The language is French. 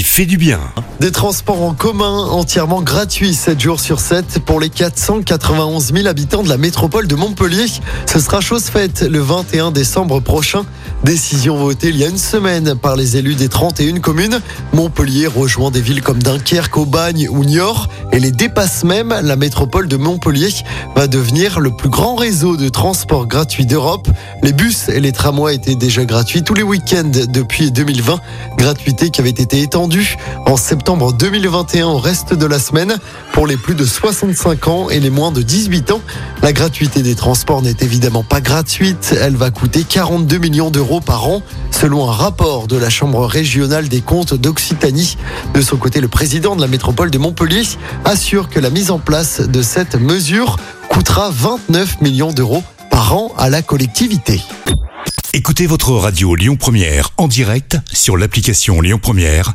fait du bien. Des transports en commun entièrement gratuits 7 jours sur 7 pour les 491 000 habitants de la métropole de Montpellier. Ce sera chose faite le 21 décembre prochain. Décision votée il y a une semaine par les élus des 31 communes. Montpellier rejoint des villes comme Dunkerque, Aubagne ou Niort et les dépasse même. La métropole de Montpellier va devenir le plus grand réseau de transport gratuit d'Europe. Les bus et les tramways étaient déjà gratuits tous les week-ends depuis 2020. Gratuité qui avait été étendue en septembre 2021 au reste de la semaine pour les plus de 65 ans et les moins de 18 ans. La gratuité des transports n'est évidemment pas gratuite. Elle va coûter 42 millions d'euros par an selon un rapport de la Chambre régionale des comptes d'Occitanie. De son côté, le président de la métropole de Montpellier assure que la mise en place de cette mesure coûtera 29 millions d'euros par an à la collectivité. Écoutez votre radio Lyon Première en direct sur l'application Lyon Première,